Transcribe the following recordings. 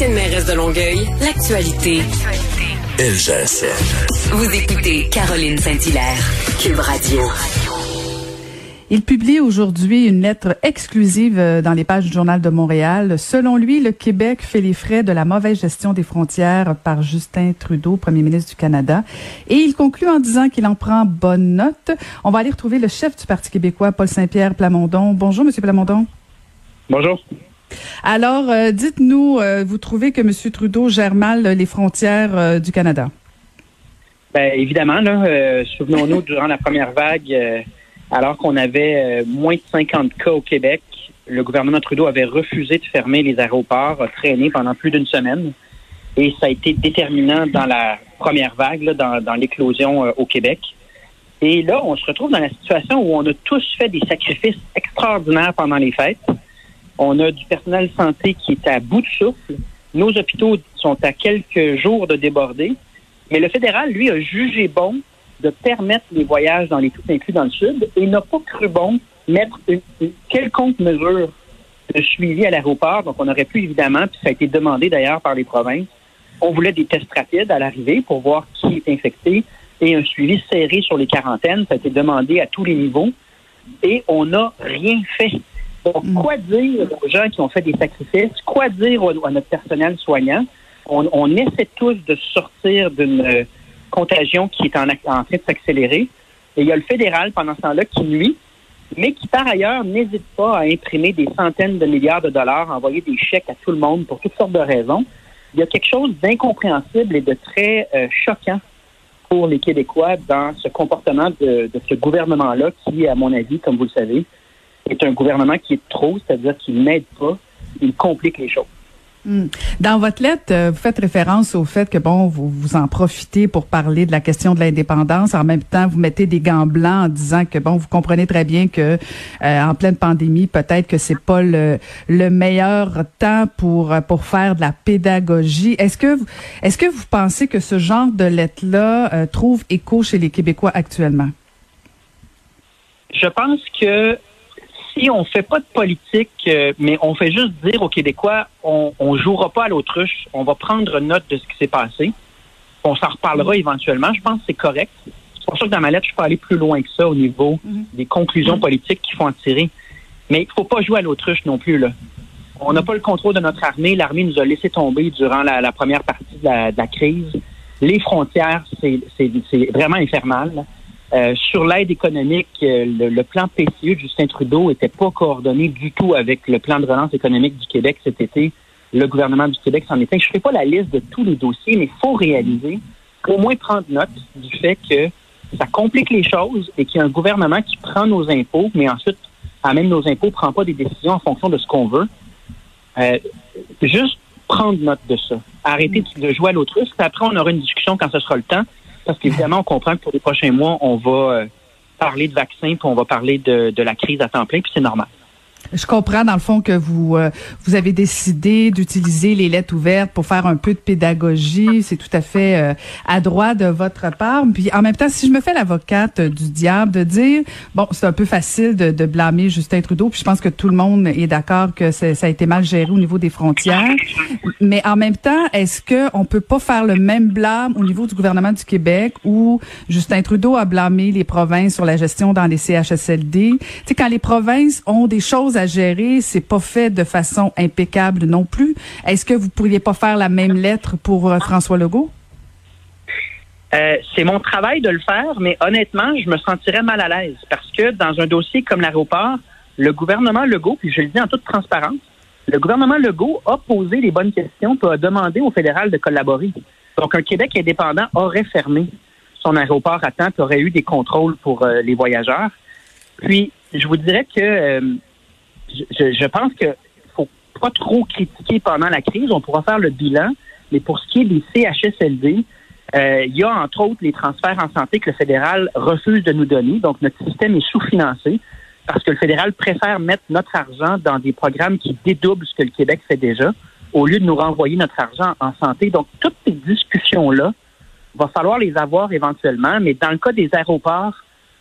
Ancienne mairesse de Longueuil, l'actualité. LGSN. Vous écoutez Caroline Saint-Hilaire, Cube Radio. Il publie aujourd'hui une lettre exclusive euh, dans les pages du Journal de Montréal. Selon lui, le Québec fait les frais de la mauvaise gestion des frontières par Justin Trudeau, premier ministre du Canada. Et il conclut en disant qu'il en prend bonne note. On va aller retrouver le chef du Parti québécois, Paul Saint-Pierre Plamondon. Bonjour, Monsieur Plamondon. Bonjour. Alors, euh, dites-nous, euh, vous trouvez que M. Trudeau gère mal les frontières euh, du Canada? Ben, évidemment, là, euh, souvenons-nous, durant la première vague, euh, alors qu'on avait euh, moins de 50 cas au Québec, le gouvernement Trudeau avait refusé de fermer les aéroports, a traîné pendant plus d'une semaine. Et ça a été déterminant dans la première vague, dans, l'éclosion euh, au Québec. Et là, on se retrouve dans la situation où on a tous fait des sacrifices extraordinaires pendant les fêtes. On a du personnel santé qui est à bout de souffle. Nos hôpitaux sont à quelques jours de déborder. Mais le fédéral, lui, a jugé bon de permettre les voyages dans les tout inclus dans le Sud et n'a pas cru bon mettre une, une quelconque mesure de suivi à l'aéroport. Donc, on aurait pu, évidemment, puis ça a été demandé d'ailleurs par les provinces, on voulait des tests rapides à l'arrivée pour voir qui est infecté et un suivi serré sur les quarantaines. Ça a été demandé à tous les niveaux et on n'a rien fait. Donc, quoi dire aux gens qui ont fait des sacrifices? Quoi dire au- à notre personnel soignant? On, on essaie tous de sortir d'une euh, contagion qui est en, train de s'accélérer. Et il y a le fédéral pendant ce temps-là qui nuit, mais qui par ailleurs n'hésite pas à imprimer des centaines de milliards de dollars, à envoyer des chèques à tout le monde pour toutes sortes de raisons. Il y a quelque chose d'incompréhensible et de très euh, choquant pour les Québécois dans ce comportement de, de ce gouvernement-là qui, à mon avis, comme vous le savez, est un gouvernement qui est trop, c'est-à-dire qu'il n'aide pas, il complique les choses. Hmm. Dans votre lettre, euh, vous faites référence au fait que bon, vous vous en profitez pour parler de la question de l'indépendance. En même temps, vous mettez des gants blancs en disant que bon, vous comprenez très bien que euh, en pleine pandémie, peut-être que c'est pas le, le meilleur temps pour euh, pour faire de la pédagogie. Est-ce que vous- est-ce que vous pensez que ce genre de lettre là trouve écho chez les Québécois actuellement? Je pense que si on fait pas de politique, euh, mais on fait juste dire aux Québécois, on, on jouera pas à l'autruche, on va prendre note de ce qui s'est passé. On s'en reparlera éventuellement. Je pense que c'est correct. C'est pour ça que dans ma lettre, je peux aller plus loin que ça au niveau des conclusions politiques qu'il faut en tirer. Mais il faut pas jouer à l'autruche non plus. Là. On n'a pas le contrôle de notre armée. L'armée nous a laissé tomber durant la, la première partie de la, de la crise. Les frontières, c'est c'est- c'est vraiment infernal. là. Euh, sur l'aide économique, euh, le, le plan PCE de Justin Trudeau n'était pas coordonné du tout avec le plan de relance économique du Québec cet été. Le gouvernement du Québec s'en est. Je ne fais pas la liste de tous les dossiers, mais il faut réaliser, au moins prendre note du fait que ça complique les choses et qu'il y a un gouvernement qui prend nos impôts, mais ensuite, même nos impôts, ne prend pas des décisions en fonction de ce qu'on veut. Euh, juste prendre note de ça. Arrêter de jouer à l'autruche. Après, on aura une discussion quand ce sera le temps. Parce qu'évidemment, on comprend que pour les prochains mois, on va euh, parler de vaccins, puis on va parler de, de la crise à temps plein, puis c'est normal. Je comprends dans le fond que vous euh, vous avez décidé d'utiliser les lettres ouvertes pour faire un peu de pédagogie. C'est tout à fait euh, adroit de votre part. Puis en même temps, si je me fais l'avocate du diable de dire bon, c'est un peu facile de, de blâmer Justin Trudeau. Puis je pense que tout le monde est d'accord que ça a été mal géré au niveau des frontières. Mais en même temps, est-ce que on peut pas faire le même blâme au niveau du gouvernement du Québec où Justin Trudeau a blâmé les provinces sur la gestion dans les CHSLD? Tu sais, quand les provinces ont des choses à gérer, c'est pas fait de façon impeccable non plus. Est-ce que vous pourriez pas faire la même lettre pour euh, François Legault? Euh, c'est mon travail de le faire, mais honnêtement, je me sentirais mal à l'aise parce que dans un dossier comme l'aéroport, le gouvernement Legault, puis je le dis en toute transparence, le gouvernement Legault a posé les bonnes questions puis a demandé au fédéral de collaborer. Donc, un Québec indépendant aurait fermé son aéroport à temps puis aurait eu des contrôles pour euh, les voyageurs. Puis, je vous dirais que je, je pense que faut, pas trop critiqué pendant la crise. On pourra faire le bilan. Mais pour ce qui est des CHSLD, euh, il y a entre autres les transferts en santé que le fédéral refuse de nous donner. Donc, notre système est sous-financé parce que le fédéral préfère mettre notre argent dans des programmes qui dédoublent ce que le Québec fait déjà au lieu de nous renvoyer notre argent en santé. Donc, toutes ces discussions-là, va falloir les avoir éventuellement. Mais dans le cas des aéroports,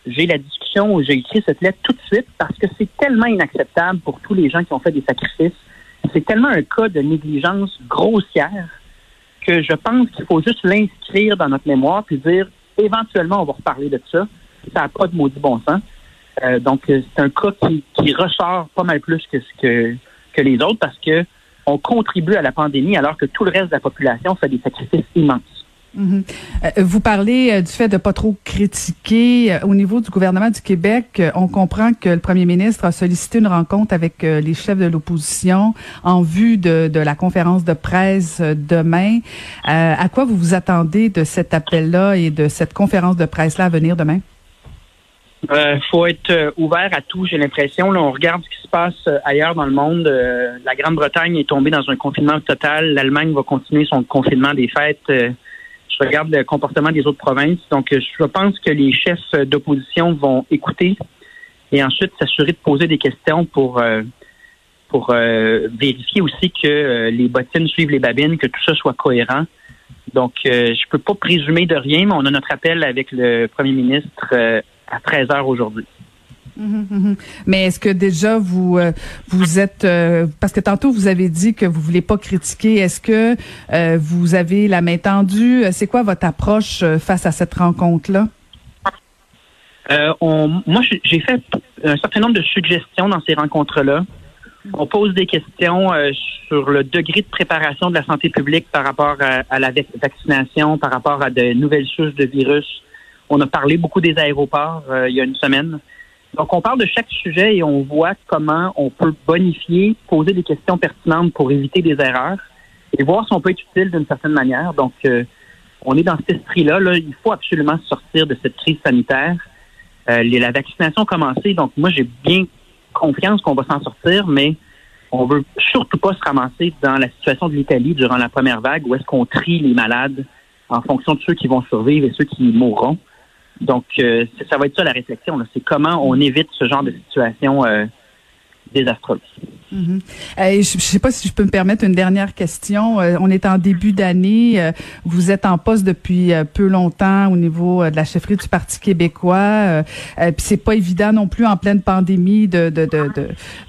j'ai la discussion où j'ai écrit cette lettre tout de suite parce que c'est tellement inacceptable pour tous les gens qui ont fait des sacrifices. C'est tellement un cas de négligence grossière que je pense qu'il faut juste l'inscrire dans notre mémoire puis dire éventuellement on va reparler de ça. Ça n'a pas de maudit bon sens. Euh, donc euh, c'est un cas qui, qui ressort pas mal plus que que, que les autres parce que on contribue à la pandémie alors que tout le reste de la population fait des sacrifices immenses. Mhm. Euh, vous parlez euh, du fait de pas trop critiquer. Euh, au niveau du gouvernement du Québec, on comprend que le premier ministre a sollicité une rencontre avec les chefs de l'opposition en vue de, la conférence de presse demain. à quoi vous vous attendez de cet appel-là et de cette conférence de presse-là à venir demain? Il faut être ouvert à tout, j'ai l'impression. on regarde ce qui se passe ailleurs dans le monde. la Grande-Bretagne est tombée dans un confinement total. L'Allemagne va continuer son confinement des fêtes je regarde le comportement des autres provinces. Donc, je pense que les chefs d'opposition vont écouter et ensuite s'assurer de poser des questions pour euh, pour euh, vérifier aussi que euh, les bottines suivent les babines, que tout ça soit cohérent. Donc, je peux pas présumer de rien, mais on a notre appel avec le premier ministre à 13 heures aujourd'hui. Mais est-ce que déjà vous euh, vous êtes euh, parce que tantôt vous avez dit que vous voulez pas critiquer. Est-ce que euh, vous avez la main tendue? C'est quoi votre approche face à cette rencontre là Moi, j'ai fait un certain nombre de suggestions dans ces rencontres là. On pose des questions sur le degré de préparation de la santé publique par rapport à, la vaccination, par rapport à de nouvelles souches de virus. On a parlé beaucoup des aéroports il y a une semaine. Donc, on parle de chaque sujet et on voit comment on peut bonifier, poser des questions pertinentes pour éviter des erreurs et voir si on peut être utile d'une certaine manière. Donc, euh, on est dans cet esprit-là. Là. Il faut absolument sortir de cette crise sanitaire. Euh, la vaccination a commencé, donc moi, j'ai bien confiance qu'on va s'en sortir, mais on veut surtout pas se ramasser dans la situation de l'Italie durant la première vague où est-ce qu'on trie les malades en fonction de ceux qui vont survivre et ceux qui mourront. Donc, euh, ça va être ça la réflexion. C'est comment on évite ce genre de situation désastreuse. Euh, je ne sais pas si je peux me permettre une dernière question. Euh, on est en début d'année. Euh, vous êtes en poste depuis peu longtemps au niveau de la chefferie du Parti québécois. Puis c'est pas évident non plus en pleine pandémie de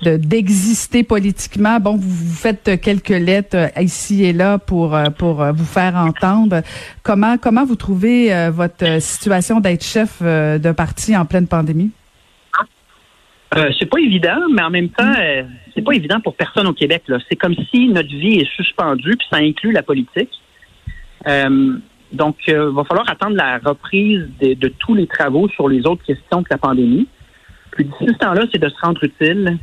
d'exister politiquement. Bon, vous, faites quelques lettres ici et là pour pour vous faire entendre. Comment comment vous trouvez votre situation d'être chef d'un parti en pleine pandémie? Euh, c'est pas évident, mais en même temps, euh, c'est pas évident pour personne au Québec. Là. C'est comme si notre vie est suspendue, puis ça inclut la politique. Euh, donc, il va falloir attendre la reprise de, tous les travaux sur les autres questions que la pandémie. Puis d'ici ce temps-là, c'est de se rendre utile,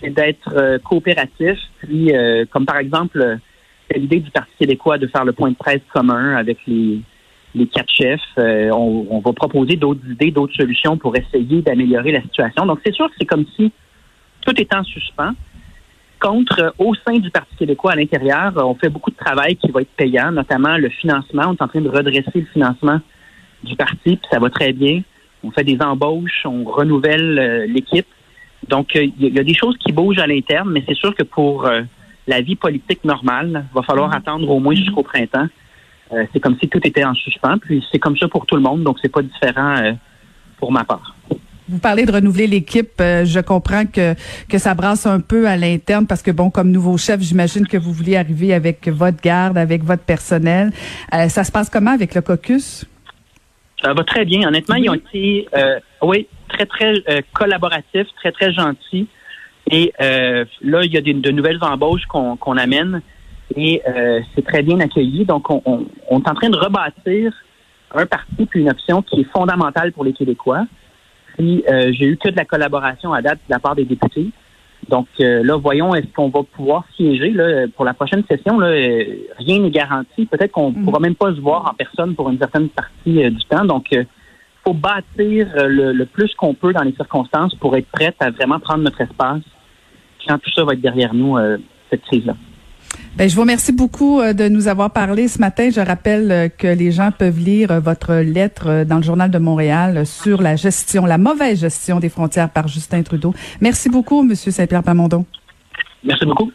c'est d'être coopératif. Puis, comme par exemple, l'idée du Parti québécois de faire le point de presse commun avec les, les quatre chefs. Euh, on, va proposer d'autres idées, d'autres solutions pour essayer d'améliorer la situation. Donc, c'est sûr que c'est comme si tout est en suspens. Contre, euh, au sein du Parti québécois à l'intérieur, on fait beaucoup de travail qui va être payant, notamment le financement. On est en train de redresser le financement du parti, puis ça va très bien. On fait des embauches, on renouvelle euh, l'équipe. Donc, il y, a des choses qui bougent à l'interne, mais c'est sûr que pour la vie politique normale, il va falloir mm-hmm. attendre au moins jusqu'au printemps euh, c'est comme si tout était en suspens, puis c'est comme ça pour tout le monde, donc c'est pas différent euh, pour ma part. Vous parlez de renouveler l'équipe. Euh, je comprends que que ça brasse un peu à l'interne parce que bon, comme nouveau chef, j'imagine que vous voulez arriver avec votre garde, avec votre personnel. ça se passe comment avec le caucus? Ça va très bien. Honnêtement, ils ont été, oui, très très collaboratifs, très très gentils. Et là, il y a de nouvelles embauches qu'on amène et euh, c'est très bien accueilli. Donc, on, on, est en train de rebâtir un parti puis une option qui est fondamentale pour les Québécois. Puis, euh, j'ai eu que de la collaboration à date de la part des députés. Donc, euh, là, voyons, est-ce qu'on va pouvoir siéger là, pour la prochaine session? Là, rien n'est garanti. Peut-être qu'on ne mm. pourra même pas se voir en personne pour une certaine partie du temps. Donc, il faut bâtir le, le plus qu'on peut dans les circonstances pour être prête à vraiment prendre notre espace quand tout ça va être derrière nous cette crise-là. Ben, je vous remercie beaucoup euh, de nous avoir parlé ce matin. Je rappelle euh, que les gens peuvent lire euh, votre lettre dans le Journal de Montréal sur la gestion, la mauvaise gestion des frontières par Justin Trudeau. Merci beaucoup, Monsieur Saint-Pierre Plamondon. Merci beaucoup.